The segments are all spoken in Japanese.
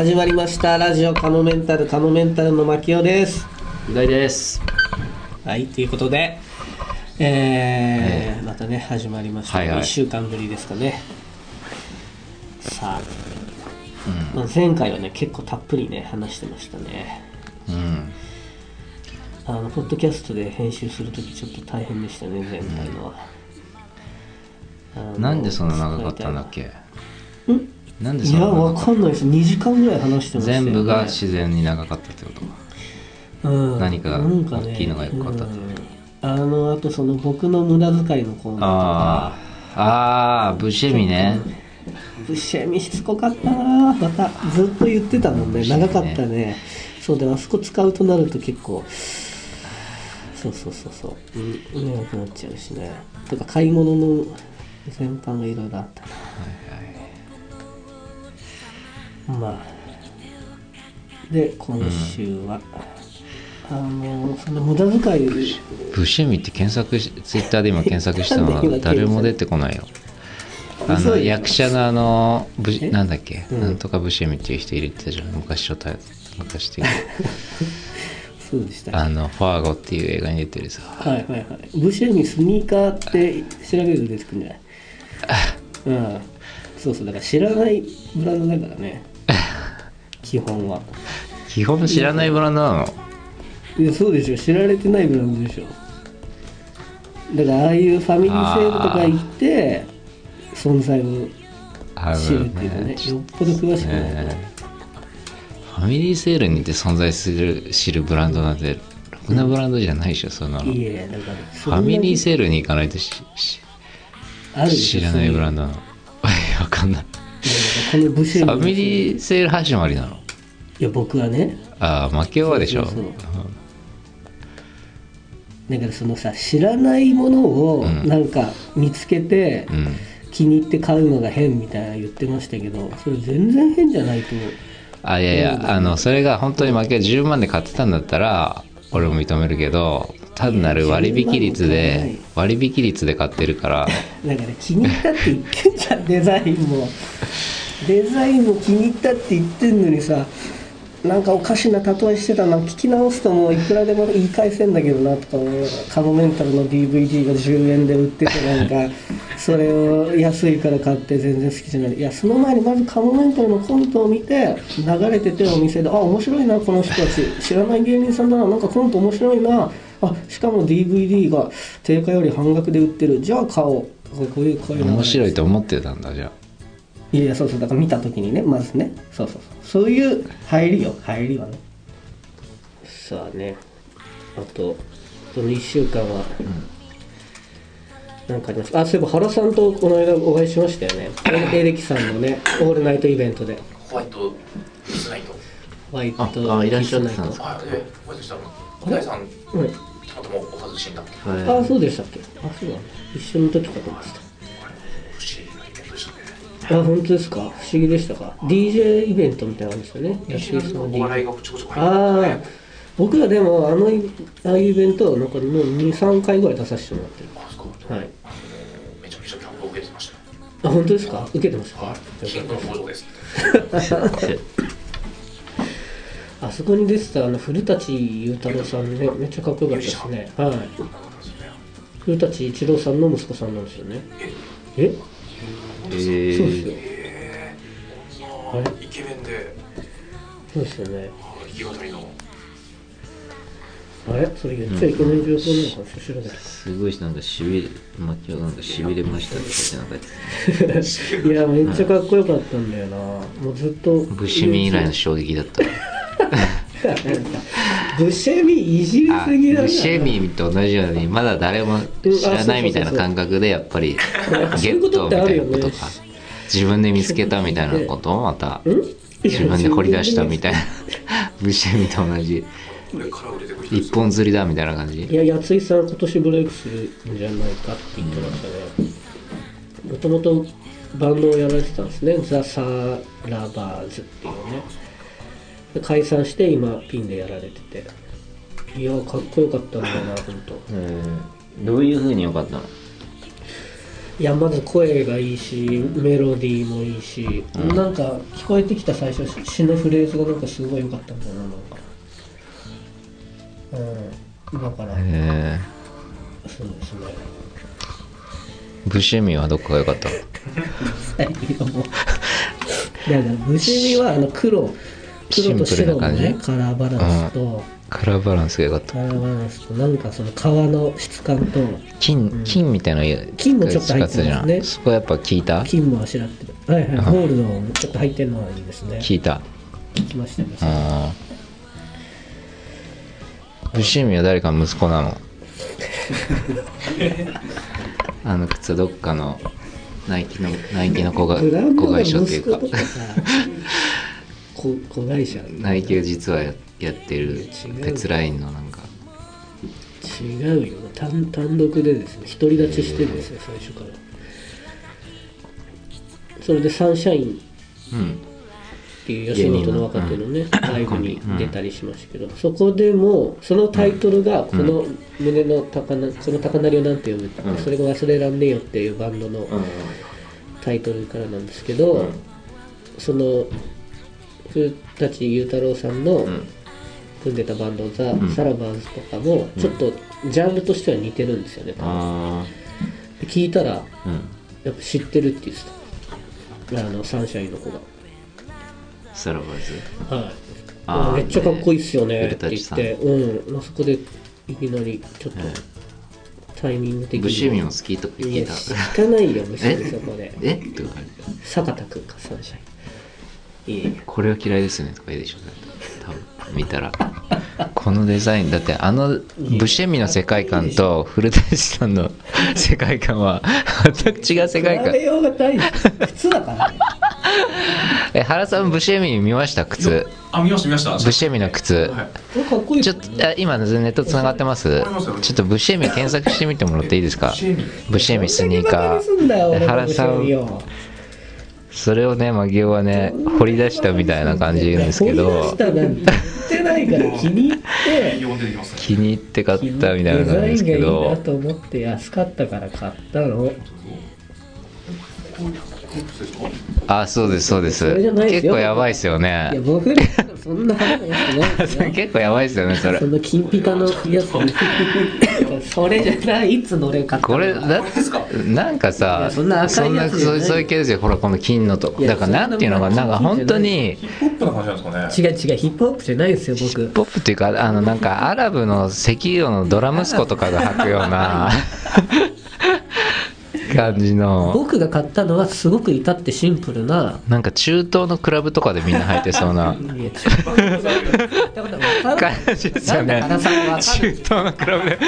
始まりました。ラジオカモメンタルカモメンタルの牧雄です。意外です。はいということでえーまたね始まりました、はいはい。1週間ぶりですかね。さあ、まあ前回はね結構たっぷりね話してましたね。うん。あのポッドキャストで編集するときちょっと大変でしたね前回のは、あのなんでそんな長かったんだっけ？んなんでいやわかんないです。2時間ぐらい話してたましたよ、ね、全部が自然に長かったってこと？うん、何か大きいのが良かったってうん。あのあとその僕の無駄遣いのコーナーとあか。あああブシェミねブッシェミしつこかったな。またずっと言ってたもんね。長かったね。そうであそこ使うとなると結構そうそうそうそう、うん、長くなっちゃうしね。とか買い物の全般がいろいろあったなまあ。で今週は、あのその無駄遣いブシェミって検索しツイッターで今検索したのは 誰も出てこないよ。あの役者のあのブえ？なんだっけ、うん。なんとかブシェミっていう人入れてたじゃん昔初対昔っていう。そうでした。あのファーゴっていう映画に出てるさ。はいはいはい。ブシェミスニーカーって調べると出てくるんじゃない？うん。そうそう。だから知らないブランドだからね基本は。基本知らないブランドなの？いやそうでしょ。知られてないブランドでしょ。だからああいうファミリーセールとか行って存在をあ知るっていうのね。よっぽど詳しくないと、ねファミリーセールにて存在する知るブランドなんてろくなブランドじゃないでしょそんなの。フいやだからァミリーーセールに行かないとしし知らないブランドドなの。わかんないこのブシェミファミリーセール始まりなの？いや僕はね。ああ負けはでしょ。そうそうだからそのさ知らないものをうん。なんか見つけてうん。気に入って買うのが変みたいな言ってましたけどそれ全然変じゃないと。思うあいやいやあのそれが本当に負け10万で買ってたんだったら俺も認めるけど単なる割引率で割引率で買ってるから。だから気に入ったって言ってんじゃんデザインもデザインも気に入ったって言ってんのにさなんかおかしな例えしてたな聞き直すともういくらでも言い返せんだけどなとか思いながらカモメンタルの DVD が10円で売っててなんか それを安いから買って全然好きじゃない。いやその前にまずカモメンタルのコントを見て流れててお店であ面白いなこの人たち。知らない芸人さんだな。なんかコント面白いな。あしかも DVD が定価より半額で売ってる。じゃあ買おう。こういうこうい面白いと思ってたんだじゃあいやそうそうだから見た時にねまずね。そうそうそう。そういう入りよ。入りはね。さあね。あとこの1週間は、なんかあります。あそういえば原さんとこの間お会いしましたよね。エレキさんのねオールナイトイベントで。ホワイトミスナイト。ホワイトああいらっしゃってたんキスナイですはい、で、ホワイトしたの？小田井さん、トはい。たまたまお外しんだっけ。あそうでしたっけ？あそうだね。一緒の時かと思ってたあ本当ですか？不思議でしたか？DJ イベントみたいなのですよね。お笑いがこちょこ入ああってて、僕はでもあのいああいうイベントなんかもう23回ぐらい出させてもらってる。あそこ、はい。めちゃめちゃキャンプを受けてましたよ。あ本当ですか？受けてましたか？はい。あそこに出てたあの古舘裕太郎さんねめっちゃかっこよかったですね。はい。古舘一郎さんの息子さんなんですよね。え？え？そうですよえー、あそんなイケメンで、そうですよね。あ弾き語りの。あれ？それ言っちゃいけない情報なのかな？知らないすごいなんかしびれマキはなんかしびれましたってなんか いやめっちゃかっこよかったんだよな。もうずっとブシミ以来の衝撃だった ブシェミいじりあすぎだなブシェミと同じようにまだ誰も知らないみたいな感覚でやっぱりゲットみたいなことか自分で見つけたみたいなことをまたん？自分で掘り出したみたいな ブシェミと同じ一本釣りだみたいな感じ？いや、やついさん今年ブレイクするんじゃないかって言ってましたね。もともとバンドをやられてたんですね。ザ・サーラバーズっていうね。で解散して今ピンでやられてて。いや、かっこよかったんだよな、ほん。と。どういうふうに良かったの？いやまず声がいいしメロディーもいいし、うん。なんか聞こえてきた最初詩のフレーズがなんかすごい良かったんだよななんか。うん。だから。へえ。そうですね。ブシェミはどこが良かった最後 も。だから無事にはあの黒シンプルな感じカラーバランスと、カラーバランスが良かった。カラーバランスとなんかその皮の質感と。金金みたいなの金もちょっと入ってますね。使たじゃん。そこやっぱ聞いた？金もあしらってる。はいはい。あゴールドもちょっと入ってるのはいいですね。聞いた。聞きましたね。あーブシは誰かの息子なの？あの靴どっかのナイキのナイキの子が子会社っていうか。息子会社ナイキが実はややってる。別ラインのなんか。違うよ。単単独でですね。独り立ちしてるんですよ最初から。それでサンシャインうん。っていう吉本の若手のねライブに出たりしましたけど、そこでもそのタイトルが「この胸の高鳴この高鳴りをなんて読む」って、うん。それが「忘れらんねえよ」っていうバンドのタイトルからなんですけど、その古舘裕太郎さんのうん。組んでたバンドザ・ん。サラバーズとかもちょっとジャンルとしては似てるんですよね、あで聞いたらやっぱ知ってるって言ってた。あのサンシャインの子が。サラバーズ。はい。めっちゃかっこいいっすよねねって言って、うん、まあ、そこでいきなりちょっとタイミング的に。ブシェミも好きとか聞いた聞かないよむしろそこで。え？と？か坂田君かサンシャインいい。えこれは嫌いですね。とか言うでしょ多分。見たら。このデザインだってあのブシェミの世界観と古舘さんの 世界観は全く違う世界観。比べようがない靴だからね。え原さんブシェミ見ました？靴。あ見ました見ました。ブシェミの靴。はい。これかっこいいちょっとあ今ネットつながってます？ちょっとブシェミ検索してみてもらっていいですか？ブシェミ。スニーカどんだけバカにすんだよ俺の原さん。よそれをねマギオはね掘り出したみたいな感じで言うんですけ掘り出どしたなんて言ってないから。気に入って。気に入って買ったみたいなデ感じですけザインがいいなどと思って安かったから買ったのあそうですそうです。結構やばいっすよいやね僕らそんな派手なやつな。いですよ結構やばいっすよねそれ。その金ピカのやつ。それじゃないいつのれ買ったのこれだなんかいさやそんなそんなそうそういう系ですよほらこの金のとだからなんていうのかそんななんか本当に。ヒップホップな感じなんですかね。違う違うヒップホップじゃないですよ僕。ポップっていうかあのなんかアラブの石油のドラ息子とかが履くような 感じの。僕が買ったのはすごく至ってシンプルな。なんか中東のクラブとかでみんな履いてそうな。感るじですよね。中東のクラブで。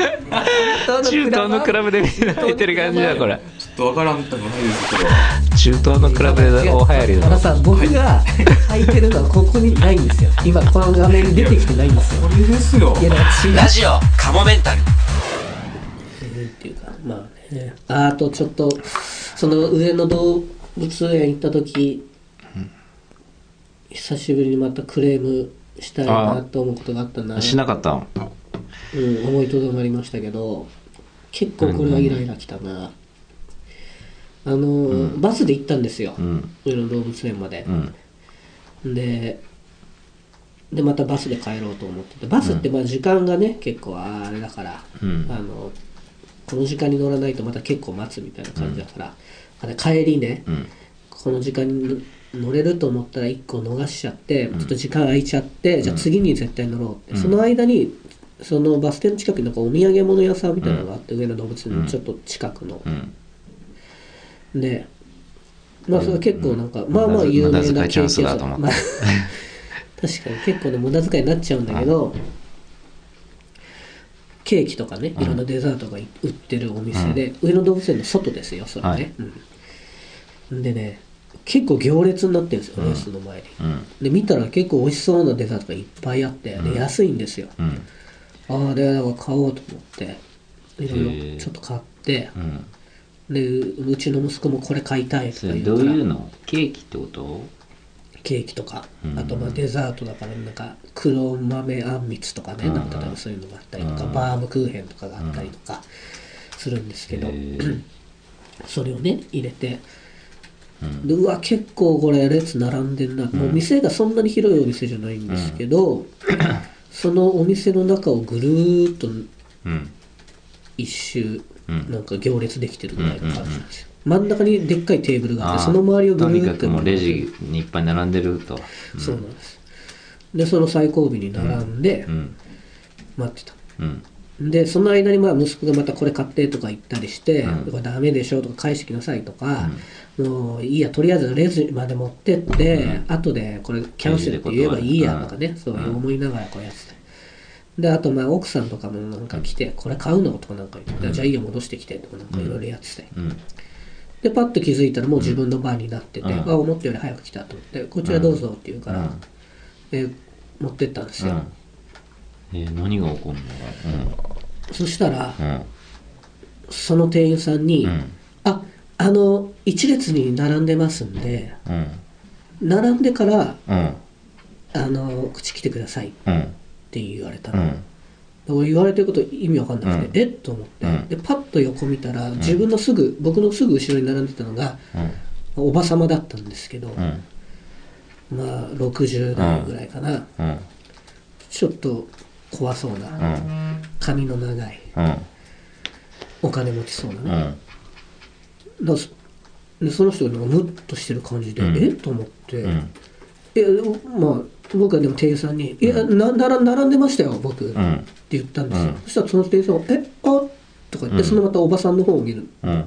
中東のクラブで。みんな履いてる感じだこれ。ちょっとわからんとかないですけど。中東のクラブで大流行りの原さん僕が履いてるのはここにないんですよ。今この画面に出てきてないんですよ。これですよ。ラジオカモメンタル。っていうかまあねああとちょっとその上野動物園行った時、久しぶりにまたクレームしたいなと思うことがあったな。しなかった。のうん、思いとどまりましたけど結構これはイライラきたな、あの、バスで行ったんですよ、うん。上野動物園まで。う、ん。ででまたバスで帰ろうと思ってて。バスってまあ時間がね結構あれだから、うん。あのこの時間に乗らないとまた結構待つみたいな感じだから、あれ帰りね、うん。この時間に乗れると思ったら1個逃しちゃって、ちょっと時間空いちゃって、じゃあ次に絶対乗ろうって、その間にそのバス停の近くになんかお土産物屋さんみたいなのがあって、上野動物園のちょっと近くの、うん。でまあそれ結構なんか、まあまあ有名な遣いチャンスだと思って。まあ 確かに結構ね無駄遣いになっちゃうんだけど、ケーキとかねいろんなデザートがい売ってるお店で、上野動物園の外ですよそれね、はい。うん、でね結構行列になってるんですよ、レースの前に。うん。で見たら結構美味しそうなデザートがいっぱいあって、で安いんですよ、うん。ああでだから買おうと思っていろへいえろちょっと買ってうん。でううちの息子もこれ買いたいとか言うから。どういうの？ケーキってこと？ケーキとか、うん。あとまあデザートだからなんか黒豆あんみつとかね、うん。なんかそういうのがあったりとか、うん。バームクーヘンとかがあったりとかするんですけど、それをね入れてでうわ結構これ列並んでんな、もう店がそんなに広いお店じゃないんですけど、そのお店の中をぐるーっとうん。一周、うん。なんか行列できてるぐらいの感じなんですよ、真ん中にでっかいテーブルがあってその周りをぐるーっとかくもうレジにいっぱい並んでると。そうなんです。でその最後尾に並んでうん。待ってた、うん。でその間にまあ息子がまたこれ買ってとか言ったりして、うん。これダメでしょとか返してきなさいとか、もういいやとりあえずレジまで持ってって、後でこれキャンセルって言えばいいやとかね、そういう思いながらこうやっててであとまあ奥さんとかもなんか来て、これ買うのとかなんか言って、じゃあいいよ戻してきてとかなんかいろいろやってて、うんでパッと気づいたらもう自分の番になってて、うん。あ思ったより早く来たと。思ってこちらどうぞって言うから、うん。で持ってったんですよ、うん。えー何が起こるのそしたらうん。うんその店員さんに、うん。ああの一列に並んでますんでうん。並んでからうん。あの口来てくださいっうんて言われたの、うん俺言われてること意味わかんなくて、えっと思って、うん。でパッと横見たら自分のすぐ、僕のすぐ後ろに並んでたのがおばさまだったんですけど、うん。まあ60代ぐらいかな、うん。ちょっと怖そうな、うん。髪の長いうん。お金持ちそうなね、うん。だそでその人がムッとしてる感じで、うん。えっと思って、うん。いやでもまあ僕はでも店員さんに「いやななら並んでましたよ僕」ってうん言ったんですよ、うん。そしたらその店員さんが「えあとか言って、そのまたおばさんの方を見る。うん。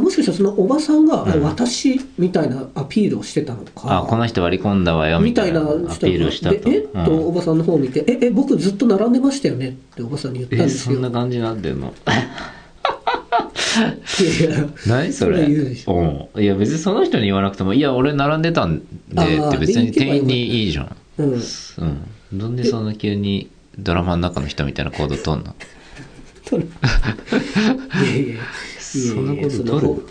もしかしたらそのおばさんが、私みたいなアピールをしてたのか。あこの人割り込んだわよみたいなアピールをしたと。でえっと、うん。おばさんの方を見て「ええ僕ずっと並んでましたよね」っておばさんに言ったんえですよ。そんな感じになってんのいやいや何それ？いや別にその人に言わなくても「いや俺並んでたんで」って別に店員にいいじゃんうん。うん。なんでそんな急にドラマの中の人みたいな行動とんの？取る。いやいや。そんなこと取る？ほ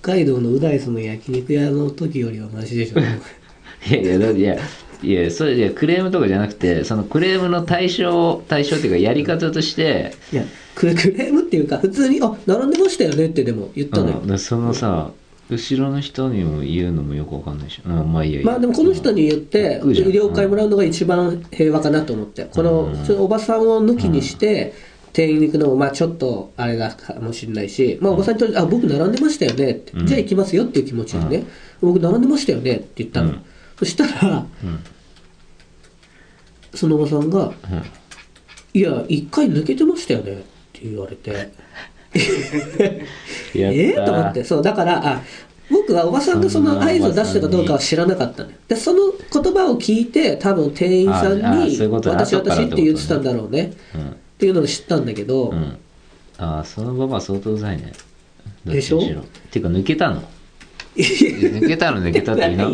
北海道のう大その焼肉屋の時よりはマシでしょ。いやいやいやいやそれクレームとかじゃなくてそのクレームの対象対象っていうかやり方としていやクレームっていうか普通に「あ並んでましたよね」ってでも言ったのよ、うん、でそのさ後ろの人にも言うのもよくわかんないし、うん、まあいいやまあでもこの人に言ってうんいいじゃん。了解もらうのが一番平和かなと思ってこのうん。ちょおばさんを抜きにして店員に行くのもまあちょっとあれだかもしれないし、まあ、おばさんにとって「あ僕並んでましたよね」ってうん。じゃあ行きますよ」っていう気持ちでね「僕並んでましたよね」って言ったの、うん。そしたらうん。そのおばさんがうん「いや一回抜けてましたよね」って言われて やえったー、と思ってそうだからあ僕はおばさんがその合図を出したかどうかは知らなかったのよ。でその言葉を聞いて多分店員さんにそういうこと「私私」って言ってたんだろうね。うん。っていうのを知ったんだけど、うん。ああそのババア相当うざいね。でしょ？どっていうか抜けたの。抜けたの抜けたって言うの？な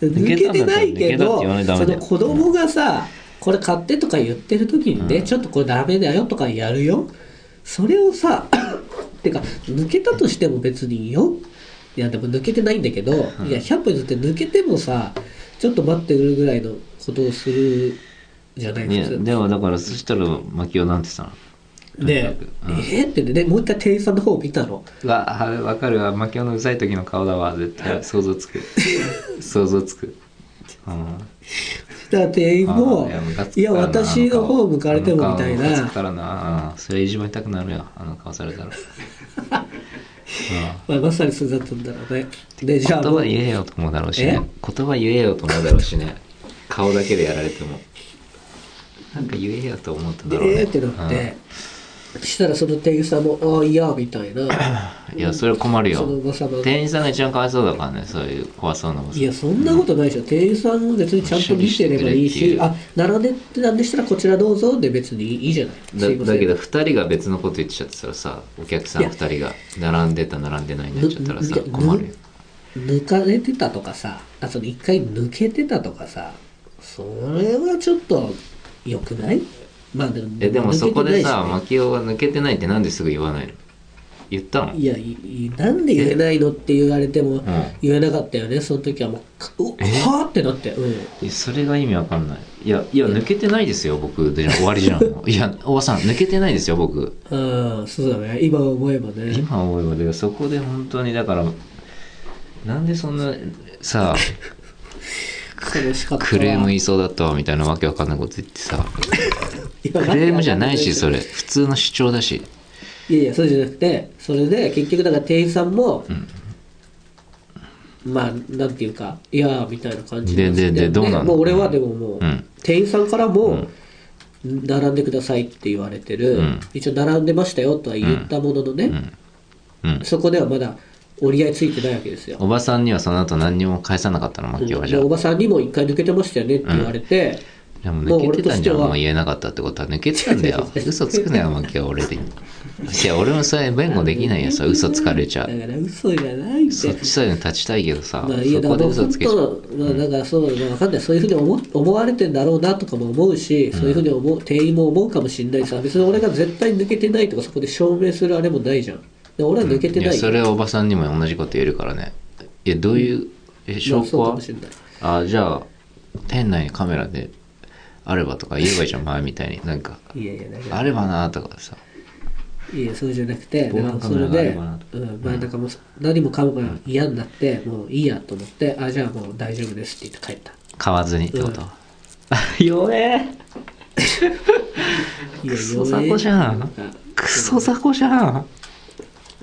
抜けてないけどその子供がさこれ買ってとか言ってる時にね、ちょっとこれダメだよとかやるよそれをさ てか抜けたとしても別によ。いやでも抜けてないんだけど、い。や100歩譲って抜けてもさちょっと待ってくるぐらいのことをするじゃないいや普通。でもだからそしたら牧雄なんてさで、うん。えー？ってね。でもう一回店員さんの方を見たの？うわはわかるわ。牧雄のうざい時の顔だわ。絶対想像つく。想像つくうん。そしたら店員もいや私の方向かれてもみたいな。つくからな。うん。それいじめたくなるよあの顔されたら。まあ、まさにそうだったんだろうね。でじゃあ言葉言えよと思うだろうしね。言葉言えよと思うだろうしね。顔だけでやられても。なんか言えよと思っただろうね。でえーってなって、そしたらその店員さんも「ああいや」みたいな。うんいやそれは困るそのおよ店員さんが一番かわいそうだからねそういう怖そうなおばさんいやそんなことないでしょ。店員さんも別にちゃんと見てればいいし「一緒にしてくれっていうあ並んでってなんでしたらこちらどうぞ」で別にいいじゃない。だだけど2人が別のこと言っちゃってたらさお客さんいや2人が並んでた並んでないになっちゃったらさ困るよ。抜かれてたとかさあその一回抜けてたとかさそれはちょっと良くないまあでもえでもそこでさ抜けてないしね。牧雄が抜けてないってなんですぐ言わないの？言ったの？いやいいなんで言えないのって言われても言えなかったよね。その時はもうかうはあってなって。うん。えそれが意味わかんない。いやいや抜けてないですよ僕で終わりじゃん。いやおばさん抜けてないですよ僕。ああそうだね。今思えばね。今思えばでそこで本当にだからなんでそんなさ 苦しかったわ。クレーム言いそうだったわみたいなわけわかんないこと言ってさクレームじゃないしそれ。普通の主張だし。いやいやそうじゃなくてそれで結局だから店員さんも、まあなんていうかいやーみたいな感じでででどうなの？もう俺はでももう、うん。店員さんからも、並んでくださいって言われてる、うん。一応並んでましたよとは言ったもののね、うん。そこではまだ折り合いついてないわけですよ。おばさんにはその後何にも返さなかったの？マキオはじゃ。あでおばさんにも一回抜けてましたよねって言われて、でも抜けてたんじゃん。もう俺としては。もう言えなかったってことは抜けてたんだよ。嘘つくなよマキオ俺でいや俺もそれ弁護できないよさ嘘つかれちゃう。だから嘘じゃないって。そっちサイドに立ちたいけどさ、まあ、いやそこで嘘つけちゃう。当、まあ、だからそう、まあ、わかんない。そういうふうに思思われてんだろうなとかも思うし、そういうふうに思う店員も思うかもしれないしさ別に俺が絶対抜けてないとかそこで証明するあれもないじゃん。で俺は抜けていやない。よ、それはおばさんにも同じこと言えるからね。いやどういうえま証拠は？もしれない。あじゃあ店内にカメラであればとか言えばいいじゃん前みたいに。なんかいやいやだからあればなとかさ。いやそうじゃなくて防だからそれ犯カメラがあれで、ばなとうん、まあなんかもう何もかもが嫌になって、もういいやと思ってあじゃあもう大丈夫ですって言って帰った。買わずにってこと、うん。弱え。いやクソ雑魚じゃん。なんか。クソ雑魚じゃん。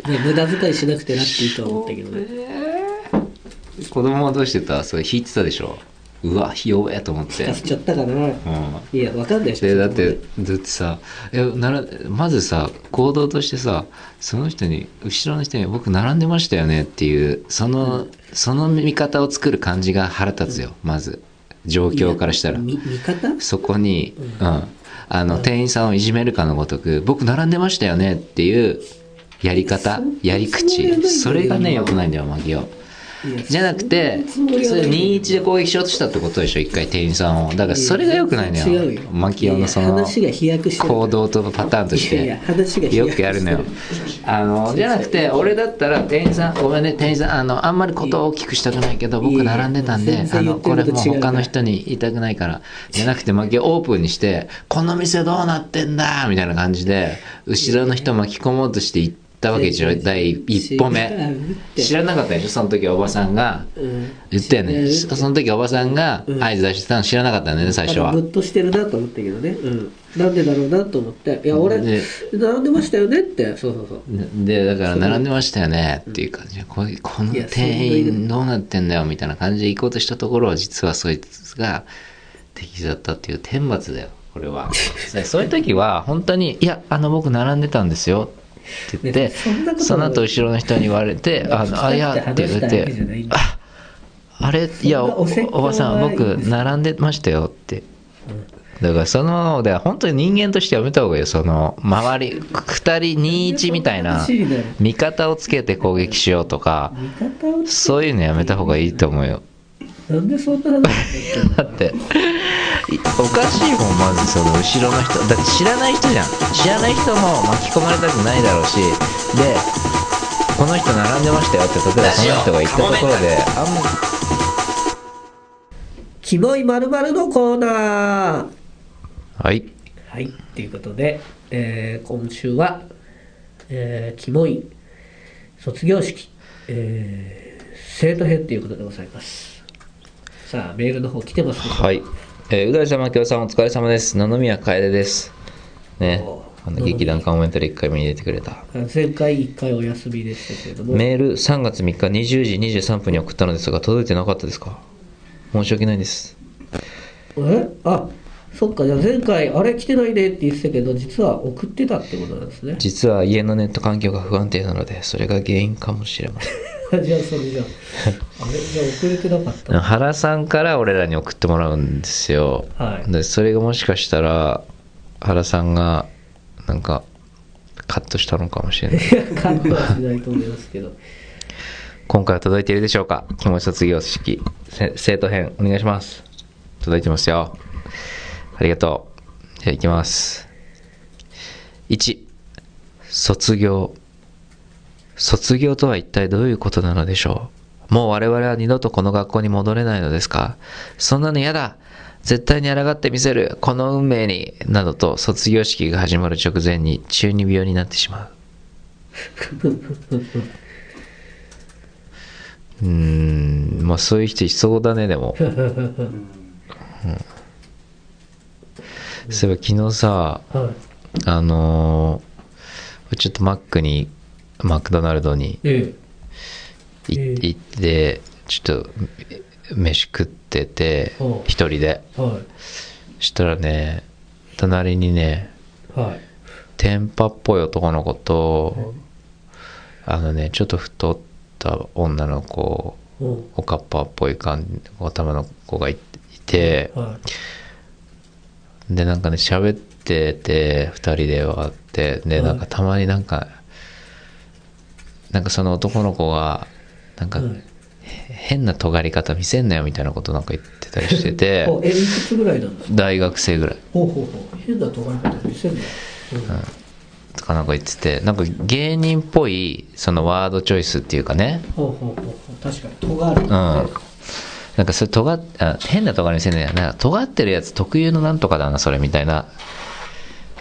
ね無駄遣いしなくてなっていいとは思ったけどね。子供はどうしてた？それ弾いてたでしょ？うわ弱えと思って。助かっちゃったかな。うん。いやわかんないでしょでだってだってさいやならまずさ行動としてさその人に後ろの人に「僕並んでましたよね」っていうその、その見方を作る感じが腹立つよまず。状況からしたら。み味方？そこに、うん、あの店員さんをいじめるかのごとく「僕並んでましたよね」っていうやり方やり口。それがね良くないんだよマギオじゃなくてそれはない21で攻撃しようとしたってことでしょ一回店員さんを。だからそれが良くないのよ。違うよ。マキオのその行動とパターンとして。よくやるのよ。あのじゃなくて俺だったら店員さんごめんね店員さんあのあんまりことを大きくしたくないけど僕並んでたんであのこれも他の人に言いたくないから。じゃなくてマキオオープンにしてこの店どうなってんだみたいな感じで後ろの人巻き込もうとして行ったわけでしょ第一歩目。知らなかったでしょ？その時おばさんが。うん。言ったよね。その時おばさんが合図出してたの知らなかったんだよね最初は。あのムッとしてるなと思ったけどね、うん、なんでだろうなと思って。いや俺で並んでましたよねって。そうそうそう。でだから並んでましたよねっていう感じでこうこの店員どうなってんだよみたいな感じで行こうとしたところは実はそいつが敵だったっていう天罰だよこれは。でそういう時は本当に「いやあの僕並んでたんですよ」って言ってねその後後ろの人に言われて「あのあいや」って言っていんだ「ああれいやおおばさん僕並んでましたよ」って。だからそので本当に人間としてやめた方がいいよ。その周り2人21みたいな味方をつけて攻撃しようとかそういうのやめた方がいいと思うよ。なんでそんな話 だっていおかしいもんまずその後ろの人。だって知らない人じゃん。知らない人も巻き込まれたくないだろうし。でこの人並んでましたよって例えばその人が言ったところであんまキモいまるのコーナー。はい。はいということで、えー今週は、えーキモい卒業式、えー生徒編ということでございます。さあメールの方来てますでしょうかはい、えー、う大様京さんお疲れ様です。野々宮楓です。ね。おあの劇団カモメンタリー1回目に出てくれた。前回1回お休みでしたけれども。メール3月3日20時23分に送ったのですが届いてなかったですか？申し訳ないです。え？あそっか。じゃあ前回あれ来てないねって言ってたけど実は送ってたってことなんですね。実は家のネット環境が不安定なのでそれが原因かもしれません じゃあそれじゃあ。あれじゃあ遅れてなかった。原さんから俺らに送ってもらうんですよ、はい。でそれがもしかしたら原さんがなんかカットしたのかもしれない。いやカットはしないと思いますけど。今回は届いているでしょうか？気持ち卒業式せ生徒編お願いします。届いてますよ。ありがとう。じゃあいきます。1卒業卒業とは一体どういうことなのでしょう？もう我々は二度とこの学校に戻れないのですか？そんなの嫌だ。絶対に抗ってみせる。この運命に。などと卒業式が始まる直前に中二病になってしまう。うーん。まあそういう人いそうだねでも、うん。そういえば昨日さはい。あのーちょっとマックにマクドナルドに行ってちょっと飯食ってて一人で。したらね隣にね天パっぽい男の子とあのねちょっと太った女の子おかっぱっぽい感じ頭の子がいいてはでなんかね喋ってて二人ではあってではい。なんかたまになんかなんかその男の子がなんか変な尖り方見せんなよみたいなことなんか言ってたりしてて おえいくつぐらいなんですか大学生ぐらい。ほうほうほう。変な尖り方見せるのとかなんか言っててなんか芸人っぽいそのワードチョイスっていうかね。ほうほうほう確かに尖る。うん。なんかそれ尖っあ変な尖り見せんなよな。尖ってるやつ特有のなんとかだなそれみたいな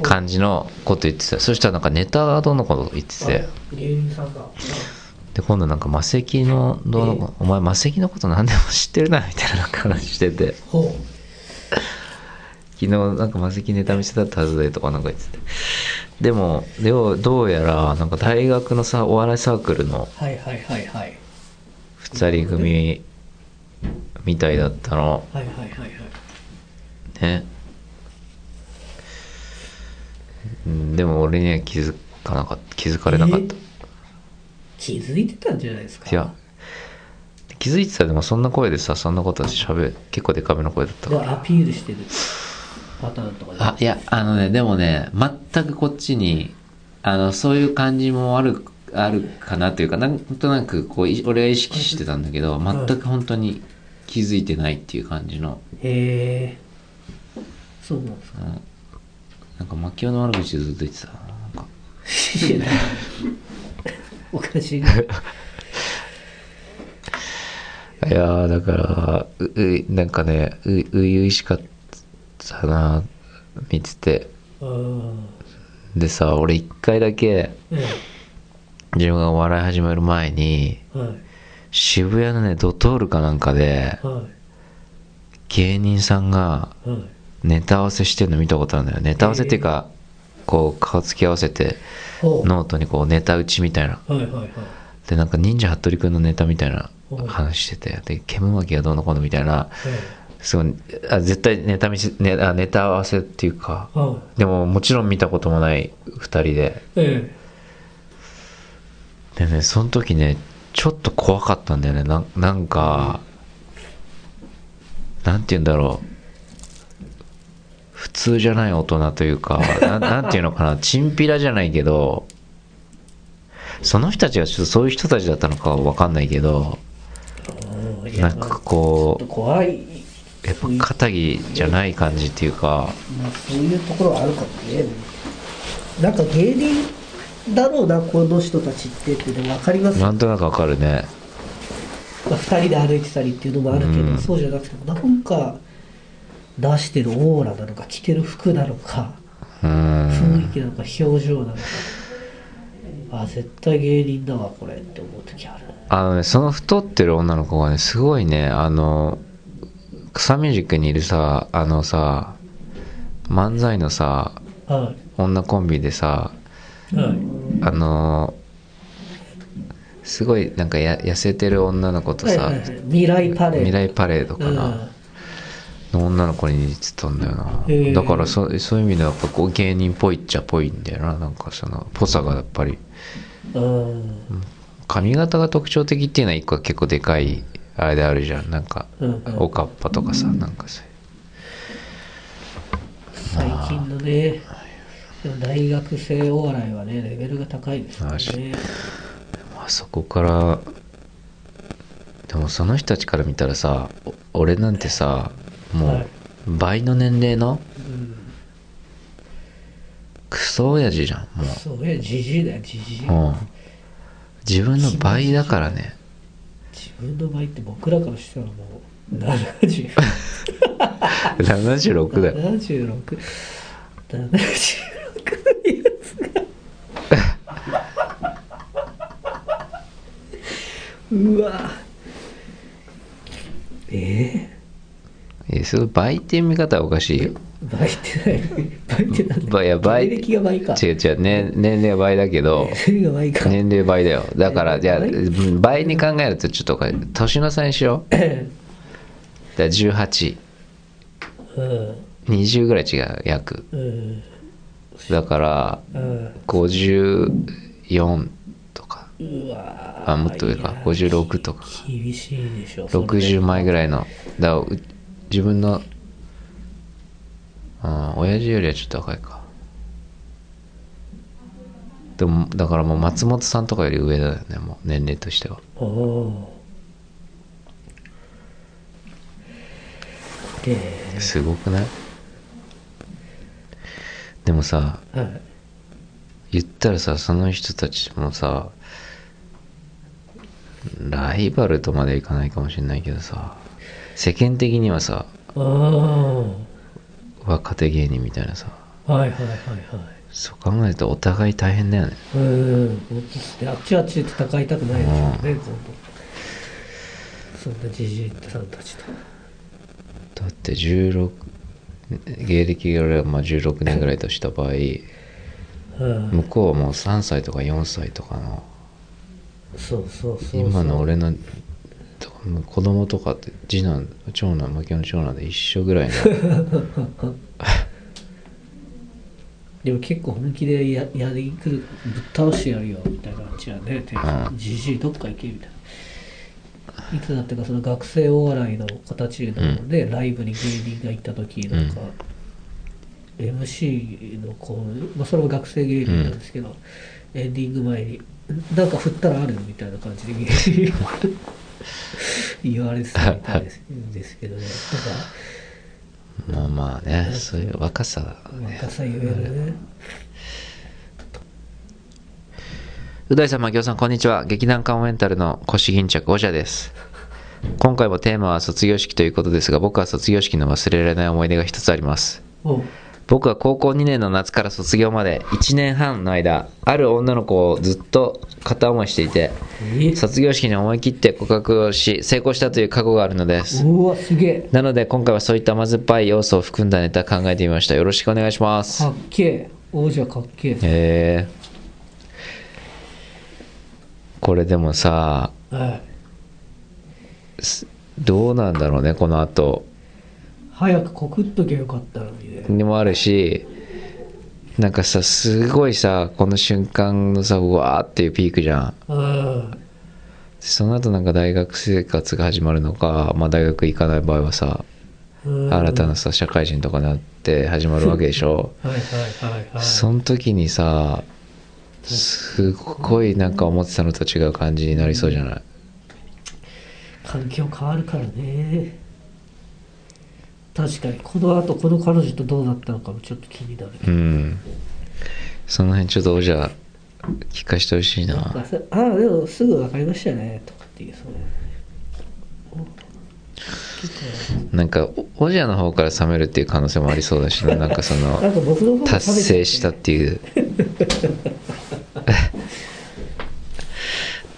感じのこと言ってた。そしたらなんかネタがどうのこと言ってて？で今度なんか魔石のどうのこお前魔石のこと何でも知ってるなみたいななんか話してて。ほ昨日なんか魔石ネタ見せたったはずでとかなんか言ってて。でもどうやらなんか大学のさお笑いサークルのうはいはいはいはい。2人組みたいだったの。はいはいはいはい。ね。うんでも俺には気づかなかった気づかれなかった、え気づいてたんじゃないですか？いや気づいてたらでもそんな声でさそんなことしゃべ結構でかめの声だったから。でアピールしてる。パターンとかあいやあのねでもね全くこっちにあのそういう感じもあるあるかなというかなんとなくこうい俺は意識してたんだけど全く本当に気づいてないっていう感じの、へえそうなんですか？うん、なんか牧雄の悪口ずっと言ってた。おかしいね。いやーだからううなんかねう初々しかったな見てて。うんでさ俺一回だけえ自分がお笑い始める前にえはい。渋谷のねドトールかなんかでは芸人さんがいはいネタ合わせしてるの見たことあるんだよネタ合わせっていうかこう顔つき合わせてノートにこうネタ打ちみたいな。はいはいはい。でなんか忍者ハットリくんのネタみたいなはい話しててで煙巻きがどうのこうのみたいなえすごいあ絶対ネタ見せ、ね、あネタ合わせっていうかでももちろん見たこともない2人で。え。でねその時ねちょっと怖かったんだよね。ななんかなんて言うんだろう普通じゃない大人というかな なんていうのかなチンピラじゃないけどその人たちがちょっとそういう人たちだったのかは分かんないけどなんかこちょっと怖い、うやっぱ肩着じゃない感じっていうかまあ、そういうところはあるかもね。なんか芸人だろうなこの人たちってってでも分かります。よ、なんとなくわかるね。まあ、2人で歩いてたりっていうのもあるけど、うん。そうじゃなくてもなんか出してるオーラなのか着てる服なのかう雰囲ん気なのか表情なのか。あ絶対芸人だわこれって思う時ある。あのねその太ってる女の子がねすごいねあの草ミュージックにいるさあのさ漫才のさは女コンビでさいはい。あのすごいなんかや痩せてる女の子とさ、はいはいはい。未来パレード。未来パレードかな、うんの女の子に似てたんだよな、へえだからそそういう意味ではやっぱこう芸人っぽいっちゃっぽいんだよな。なんかそのぽさがやっぱり。うん。髪型が特徴的っていうのは一個結構でかいあれであるじゃん。なんかうんうん。おかっぱとかさなんかそう最近のね大学生お笑いはねレベルが高いですからね。あそこからでもその人たちから見たらさお俺なんてさもはい。う倍の年齢のうん。クソ親父じゃんもそういやじじいだよじじい。ううん。自分の倍だからね。自分の場合って僕らからしたらもう70 76 だよ。76 76のやつが。うわ。ええその倍って見方はおかしい倍って倍ってなんだ倍いや倍芸歴が倍か。違う違う、ね、年齢は倍だけど。年齢倍だよ。だからじゃあ倍に考えるとちょっと年の差にしよう。だから1820うん。ぐらい違う約。うん。だからうん。54とか。あもっと上か。56とか。厳しいでしょそれ。60枚ぐらいの。だ自分のあ親父よりはちょっと若いか。でもだからもう松本さんとかより上だよねもう年齢としては。おおーすごくない？でもさはい。言ったらさその人たちもさライバルとまでいかないかもしれないけどさ世間的にはさ若手芸人みたいなさはいはいはいはい。そう考えるとお互い大変だよね。うん。あっちはあっちで戦いたくないでしょうね今度そんなじじいさんたちと。だって16芸歴がまあ16年ぐらいとした場合うん。向こうはもう3歳とか4歳とかのそうそうそう。今の俺の子供とかって次男長男負けの長男で一緒ぐらいの。でも結構本気でややりくるぶっ倒してやるよみたいな感じやね。うん。じじいどっか行けみたいな。いつだってかその学生お笑いの形ので、ライブに芸人が行った時なんか、MC の子、まあ、それも学生芸人なんですけど、エンディング前に「なんか振ったらある?」みたいな感じで芸人言われてたみたいですけどねまあまあねそういう若さなんか若さゆえのねう大さん、まきおさん、こんにちは。劇団カモメンタルの腰巾着、おじゃです。今回もテーマは卒業式ということですが、僕は卒業式の忘れられない思い出が一つあります。お僕は高校2年の夏から卒業まで1年半の間、ある女の子をずっと片思いしていて、え？卒業式に思い切って告白をし、成功したという過去があるのです。うわすげえなので今回はそういった甘酸っぱい要素を含んだネタ考えてみました。よろしくお願いしますか。っけえ王者かっけえへえこれでもさ、はいどうなんだろうね、この後。早く告っときゃよかったのにね。にもあるし、なんかさ、すごいさ、この瞬間のさ、うわーっていうピークじゃん。うん。その後なんか大学生活が始まるのか、まあ大学行かない場合はさ、うん。新たなさ、社会人とかになって始まるわけでしょ。はいはいはいはい。その時にさ、すごいなんか思ってたのと違う感じになりそうじゃない？環境変わるからね確かにこの後この彼女とどうなったのかもちょっと気になるうん。その辺ちょっとじゃあ、聞かせてほしいな。ああでもすぐ分かりましたねとかっていうそのなんか、おオジャの方から冷めるっていう可能性もありそうだしな、なんかその、達成したっていう。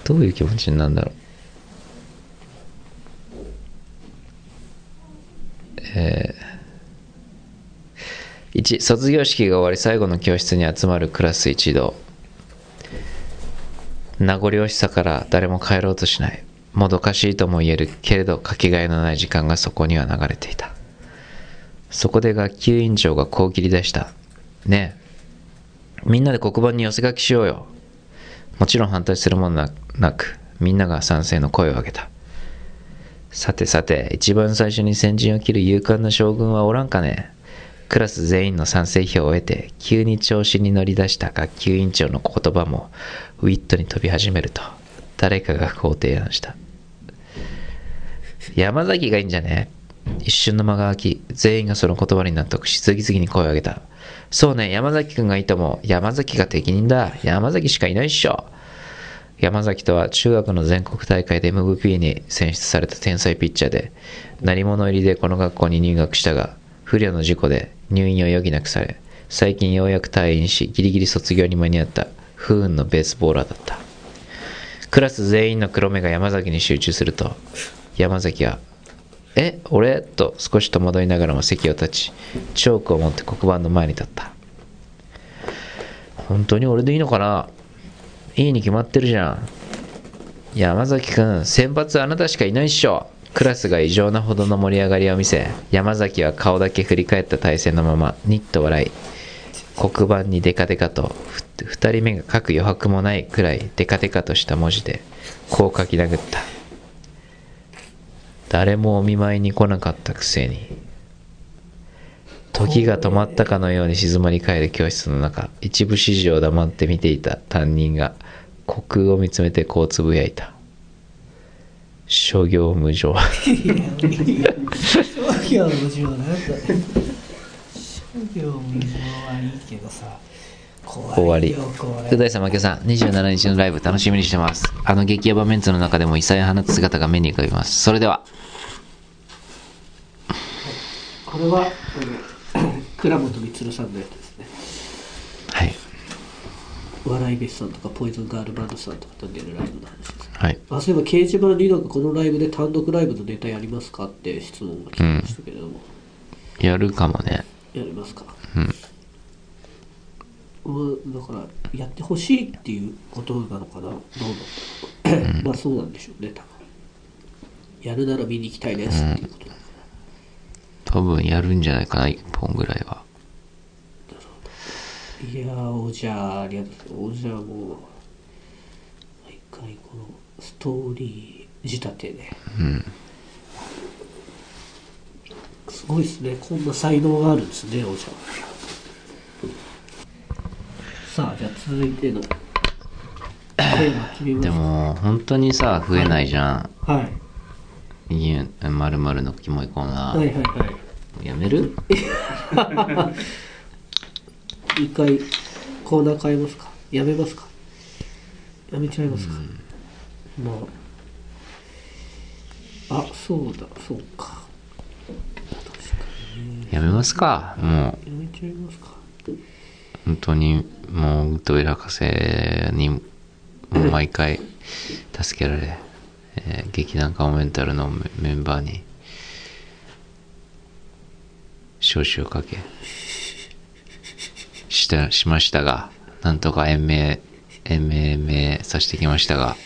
どういう気持ちになるんだろう。えー、1、卒業式が終わり最後の教室に集まるクラス一同。名残惜しさから誰も帰ろうとしない。もどかしいとも言えるけれどかけがえのない時間がそこには流れていた。そこで学級委員長がこう切り出した。ねえ、みんなで黒板に寄せ書きしようよ。もちろん反対するものななく、みんなが賛成の声を上げた。さてさて、一番最初に先陣を切る勇敢な将軍はおらんかね？クラス全員の賛成票を得て、急に調子に乗り出した学級委員長の言葉も、ウィットに飛び始めると、誰かがこう提案した。山崎がいいんじゃね？一瞬の間が空き、全員がその言葉に納得し、次々に声を上げた。そうね、山崎くんがいいとも。山崎が適任だ。山崎しかいないっしょ。山崎とは中学の全国大会で MVP に選出された天才ピッチャーで何者入りでこの学校に入学したが不慮の事故で入院を余儀なくされ最近ようやく退院しギリギリ卒業に間に合った不運のベースボーラーだった。クラス全員の黒目が山崎に集中すると山崎は「え俺?」と少し戸惑いながらも席を立ちチョークを持って黒板の前に立った本当に俺でいいのかな？いいに決まってるじゃん。山崎くん先発あなたしかいないっしょ。クラスが異常なほどの盛り上がりを見せ山崎は顔だけ振り返った体勢のままニッと笑い。黒板にデカデカと二人目が書く余白もないくらいデカデカとした文字でこう書き殴った。誰もお見舞いに来なかったくせに。時が止まったかのように静まり返る教室の中一部始終を黙って見ていた担任が虚空を見つめてこうつぶやいた。諸行無常。商業無常なんだ。商業無常はいいけどさ。終わり。怖いよこれう大さん、牧雄さん、27日のライブ楽しみにしてます。あの激ヤバメンツの中でも異彩放つ姿が目に浮かびます。それでは、これは倉本充さんのやつですね。はい。笑い飯さんとかポイズンガールバンドさんとかと出るライブの話です。はい。あそういえば掲示板になんかこのライブで単独ライブのネタやりますかって質問が来ましたけれども、やるかもね。やりますか？うん。うんだからやってほしいっていうことなのかな？どうなん。だまあそうなんでしょうね多分。やるなら見に行きたいですっていうことだ、多分やるんじゃないかな、1本ぐらいは。いやーおじゃあありがとう。ございますおじゃあもう毎回このストーリー仕立てで。うん。すごいですね。こんな才能があるんですねおじゃさあじゃあ続いての。です。も、本当にさ、増えないじゃん。はいいいまるまるのキモいコーナー。はいはいはい。やめる？一回コーナー変えますか？やめますか？やめちゃいますか、まあ。あそうだ。そうか。やめますか？もう、やめちゃいますか？本当に、もう、ウッドウェル博士に、もう毎回、助けられ、えー劇団カモメンタルのメンバーに、招集をかけ、した、しましたが、なんとか延命、延命、延命させてきましたが、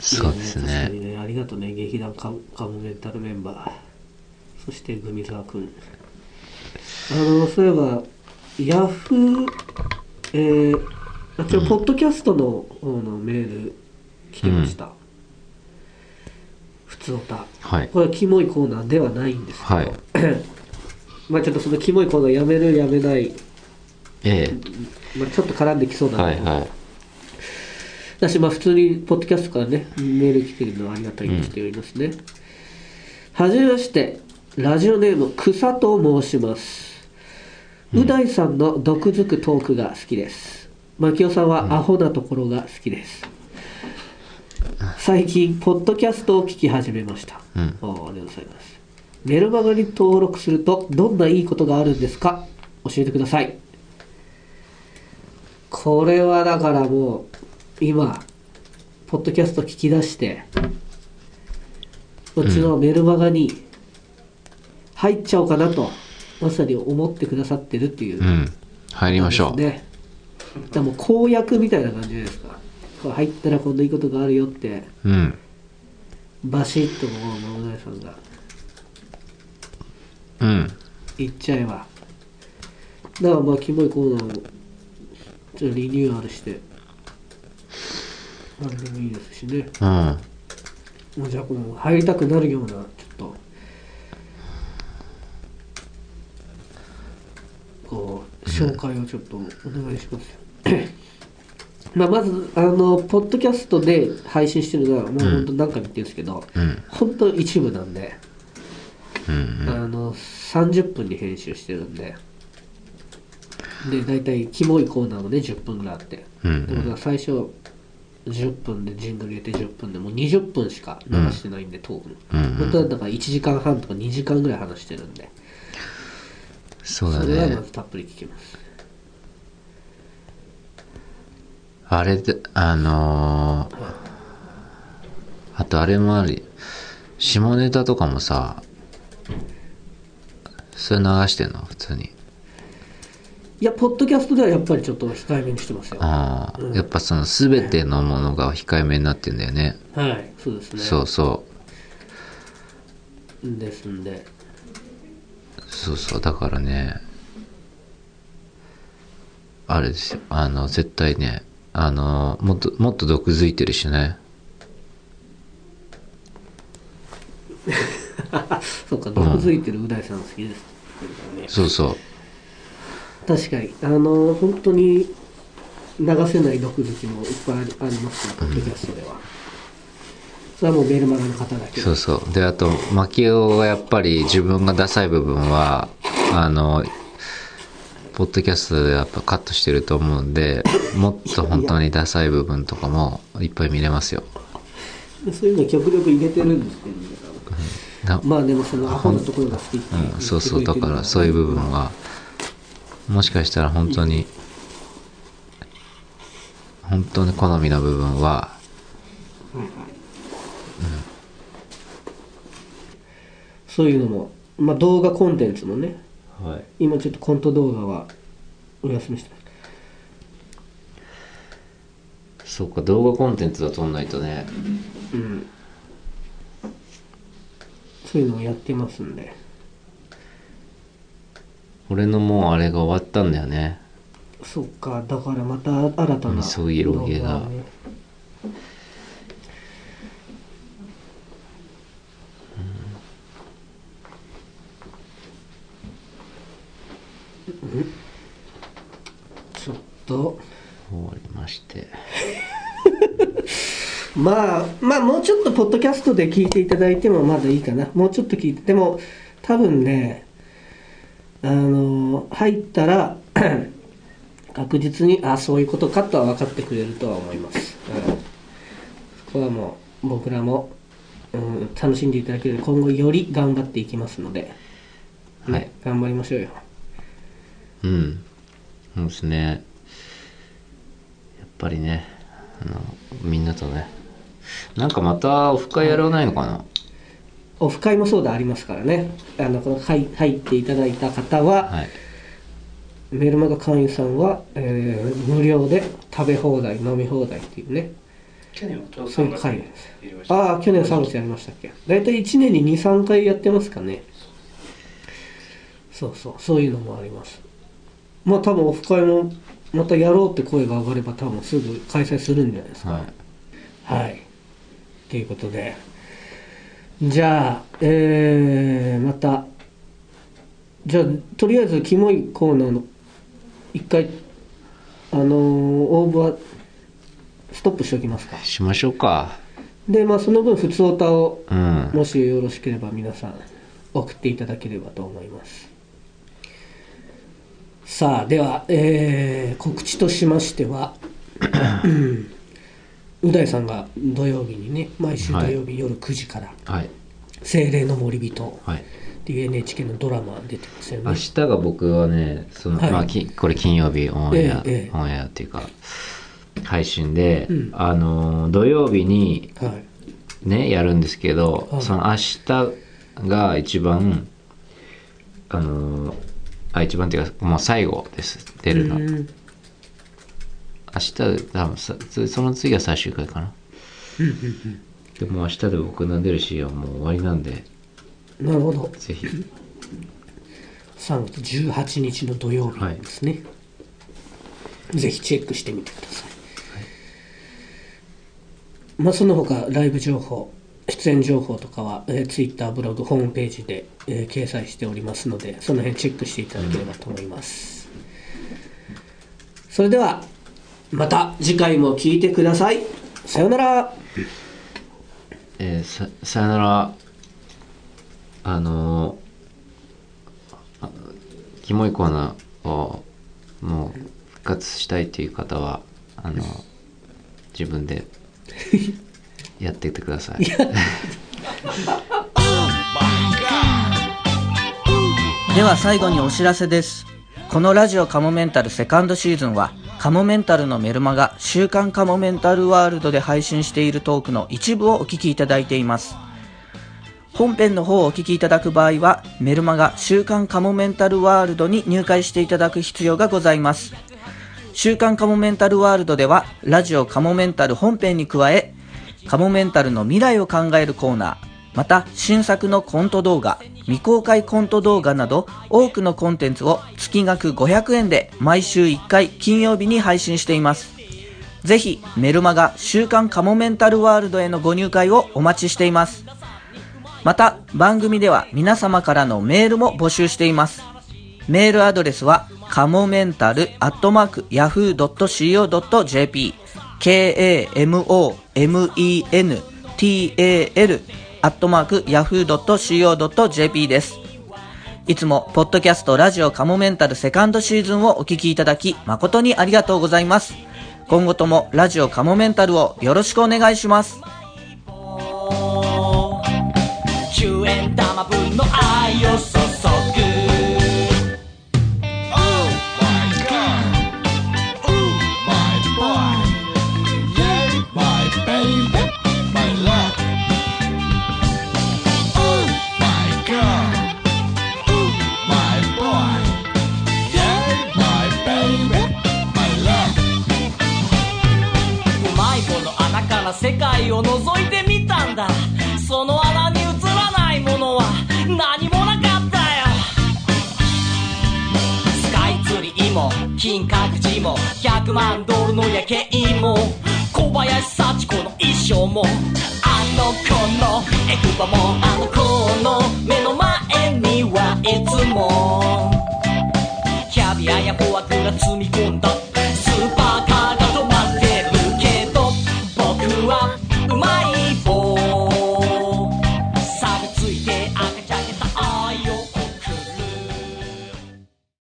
そうですね。ねありがとうね劇団カカモメンタルメンバー。そしてグミ沢君あのそういえばヤフーえー、あちょポッドキャストの方のメール来てました、普通おたはい。これはキモいコーナーではないんですけど、はい。まあちょっとそのキモいコーナーやめるやめない、えまあ、ちょっと絡んできそうえ。なんで、はいはい。だしまあ普通にポッドキャストからねメール来てるのはありがたいにしておりますね、はじめまして。ラジオネーム草と申します。う大さんの毒づくトークが好きです牧雄さんはアホなところが好きです、最近ポッドキャストを聞き始めました、うん。ありがとうございます。メルマガに登録するとどんないいことがあるんですか？教えてください。これはだからもう今ポッドキャスト聞き出してこっちのメルマガに入っちゃおうかなと、まさに思ってくださってるっていううん。入りましょう。ねだからもう公約みたいな感じじゃないですか。こう入ったらこんないいことがあるよって。うん。バシッともう桃大さんが。うん。言っちゃえば。だからまあキモいコーナーをちょっとリニューアルして。あれでもいいですしね。うん。もうじゃあこの入りたくなるようなちょっと。こう紹介をちょっとお願いしますよ、まあまずあのポッドキャストで配信してるのはもう本当何回も言ってるんですけど、うん。本当一部なんで、うん。あの30分に編集してるんでで大体キモいコーナーもね10分ぐらいあって、うんでもだから最初10分で陣取り入れて10分でもう20分しか流してないんで、トークの、うんうん。本当はだから1時間半とか2時間ぐらい話してるんで。そうだそれはまねずたっぷり聞きますあれであのーあとあれもあり下ネタとかもさそれ流してんの？普通に。いやポッドキャストではやっぱりちょっと控えめにしてますよ。はああ、やっぱその全てのものが控えめになってんだよね。い。そうですね。そうそですんで。うそうそう。だからねあれですよ。あの絶対ねあのもっともっと毒づいてるしね。そうか毒づいてるう大さん好きです、そうそう。確かに。あの本当に流せない毒好きもいっぱいありますねポッドキャストでは、それはもうメルマガの方だけ。そうそう。であと牧雄がやっぱり自分がダサい部分はあのポッドキャストでやっぱカットしてると思うんで もっと本当にダサい部分とかもいっぱい見れますよ。でそういうの極力入れてるんですけど、なまあでもそのアホなところが好きってう。ん、そうそう。だからそういう部分がもしかしたら本当に本当に好みの部分はそういうのもまあ動画コンテンツもねはい。今ちょっとコント動画はお休みしてます。そうか動画コンテンツは撮んないとね。うん。そういうのをやってますんで。俺のもうあれが終わったんだよね。そっかだからまた新たなそういう色気が動画をねうんちょっと。終わりまして。まあまあもうちょっとポッドキャストで聞いていただいてもまだいいかな。もうちょっと聞いて。でも多分ねあの入ったら 確実にあそういうことかとは分かってくれるとは思います、うん、そこはもう僕らも、うん、楽しんでいただける。今後より頑張っていきますので、ねはい。頑張りましょうようん。そうですね。やっぱりねあのみんなとね。なんかまたオフ会やらないのかな？オフ会もそうでありますからね。あのこの入入っていただいた方は、はい。メルマガ会員さんは、えー無料で食べ放題飲み放題っていうね。去年はちょうど3そういう月にああ去年3月やりましたっけ。大体1年に23回やってますかね。そうそうそういうのもありますまあ多分オフ会もまたやろうって声が上がれば多分すぐ開催するんじゃないですかはいはい。ということで、じゃあ、えー、また、じゃあ、とりあえず、キモいコーナーの、一回、あのー応募は、ストップしておきますか。しましょうかで、まあ、その分、普通オタを、うんもしよろしければ皆さん、送っていただければと思います。さあ、では、えー告知としましては、う大さんが土曜日にね、毎週土曜日夜9時から、はい。精霊の森人はい。っていう NHK のドラマ出てますよね。明日が僕はねその、はい。まあ、きこれ金曜日オンエア、ええええ。オンエアっていうか配信で、うん。あの土曜日にはい。ねやるんですけど、はい。その明日が一番あのあ一番っていうかもう最後です。出るの、明うん。日多分さつその次が最終回かな。でも明日で僕の出るシーンはもう終わりなんでなるほど。ぜひ。3月18日の土曜日ですね。ぜひチェックしてみてください。まあ、その他、ライブ情報、出演情報とかは、えー、Twitter、ブログ、ホームページで、えー掲載しておりますので、その辺チェックしていただければと思います。それでは、また次回も聞いてください。さようなら。えーささよならあのーあキモいコーナーをもう復活したいっていう方はあの自分で やってってください。では最後にお知らせです。このラジオカモメンタルセカンドシーズンはカモメンタルのメルマガ週刊カモメンタルワールドで配信しているトークの一部をお聞きいただいています。本編の方をお聞きいただく場合はメルマガ週刊カモメンタルワールドに入会していただく必要がございます。週刊カモメンタルワールドではラジオカモメンタル本編に加えカモメンタルの未来を考えるコーナー。また新作のコント動画未公開コント動画など多くのコンテンツを月額500円で毎週1回金曜日に配信しています。ぜひメルマガ週刊カモメンタルワールドへのご入会をお待ちしています。また番組では皆様からのメールも募集しています。メールアドレスはカモメンタルアットマーク yahoo.co.jp k-a-m-o-m-e-n-t-a-l アットマーク yahoo.co.jp です。いつも、ポッドキャストラジオカモメンタルセカンドシーズンをお聞きいただき、誠にありがとうございます。今後ともラジオカモメンタルをよろしくお願いします。10円玉分の愛を覗いてみたんだ。その穴に映らないものは何もなかったよ。スカイツリーも金閣寺も100万ドルの夜景も小林幸子の衣装もあの子のエクバもあの子の目の前にはいつも。キャビアやフォアグラ積み込んだ